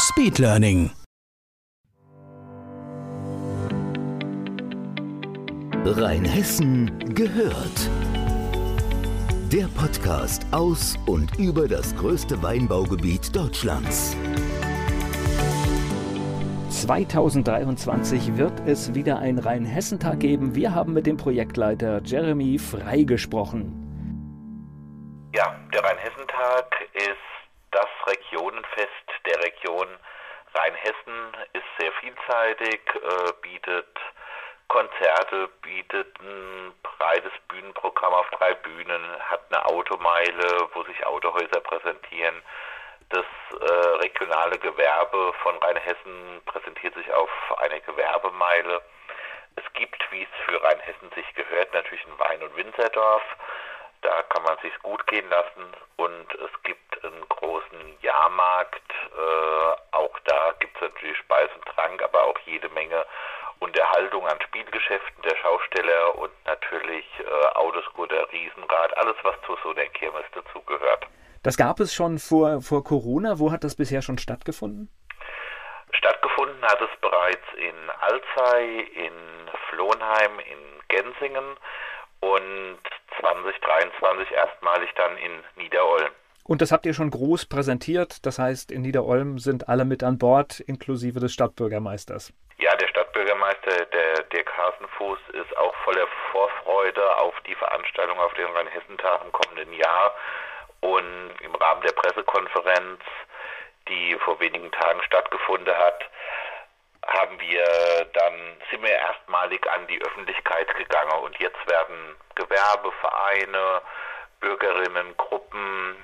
Speedlearning. Rheinhessen gehört. Der Podcast aus und über das größte Weinbaugebiet Deutschlands. 2023 wird es wieder einen Rheinhessentag geben. Wir haben mit dem Projektleiter Jeremy Frei gesprochen. Ja, der Rheinhessentag ist das Regionenfest der Region Rheinhessen, ist sehr vielseitig, äh, bietet Konzerte, bietet ein breites Bühnenprogramm auf drei Bühnen, hat eine Automeile, wo sich Autohäuser präsentieren. Das äh, regionale Gewerbe von Rheinhessen präsentiert sich auf einer Gewerbemeile. Es gibt, wie es für Rheinhessen sich gehört, natürlich ein Wein- und Winzerdorf. Da kann man sich gut gehen lassen und es gibt einen großen Jahrmarkt. Natürlich Speis und Trank, aber auch jede Menge Unterhaltung an Spielgeschäften der Schausteller und natürlich äh, Autoscooter, Riesenrad, alles was zu so einer Kirmes dazugehört. Das gab es schon vor, vor Corona. Wo hat das bisher schon stattgefunden? Stattgefunden hat es bereits in Alzey, in Flohnheim, in Gensingen und 2023 erstmalig dann in Niederolm. Und das habt ihr schon groß präsentiert. Das heißt, in Niederolm sind alle mit an Bord, inklusive des Stadtbürgermeisters. Ja, der Stadtbürgermeister, der Dirk Hasenfuß, ist auch voller Vorfreude auf die Veranstaltung auf den Rheinhessentag im kommenden Jahr. Und im Rahmen der Pressekonferenz, die vor wenigen Tagen stattgefunden hat, haben wir dann sind wir erstmalig an die Öffentlichkeit gegangen und jetzt werden Gewerbe, Vereine, Bürgerinnen, Gruppen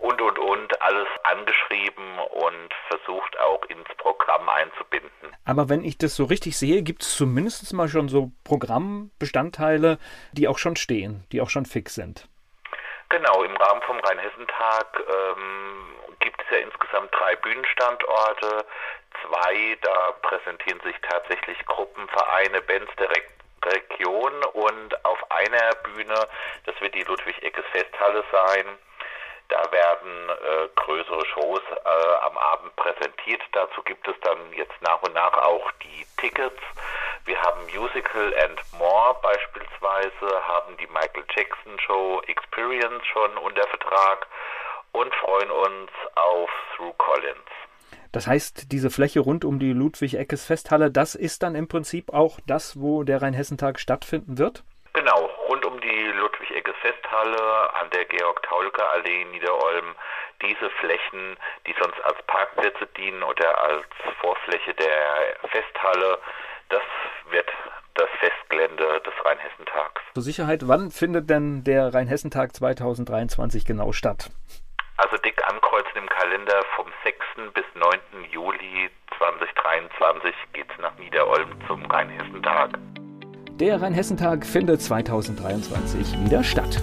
und und und alles angeschrieben und versucht auch ins Programm einzubinden. Aber wenn ich das so richtig sehe, gibt es zumindest mal schon so Programmbestandteile, die auch schon stehen, die auch schon fix sind. Genau, im Rahmen vom Rheinhessentag ähm, gibt es ja insgesamt drei Bühnenstandorte. Zwei, da präsentieren sich tatsächlich Gruppen, Vereine, Bands Re Region und auf einer Bühne, das wird die Ludwig-Eckes Festhalle sein, da werden äh, größere Shows äh, am Abend präsentiert. Dazu gibt es dann jetzt nach und nach auch die Tickets. Wir haben Musical and More beispielsweise, haben die Michael Jackson Show Experience schon unter Vertrag und freuen uns auf Through Collins. Das heißt, diese Fläche rund um die Ludwig-Eckes Festhalle, das ist dann im Prinzip auch das, wo der Rheinhessentag stattfinden wird? Genau, rund um die Ludwig-Eckes Festhalle an der Georg-Taulke-Allee in Niederolm. Diese Flächen, die sonst als Parkplätze dienen oder als Vorfläche der Festhalle, das wird das Festgelände des Rheinhessentags. Zur Sicherheit, wann findet denn der Rheinhessentag 2023 genau statt? Also dick ankreuzen im Kalender vom 6. bis 9. Juli 2023 geht es nach Niederolm zum Rheinhessentag. Der Rheinhessentag findet 2023 wieder statt.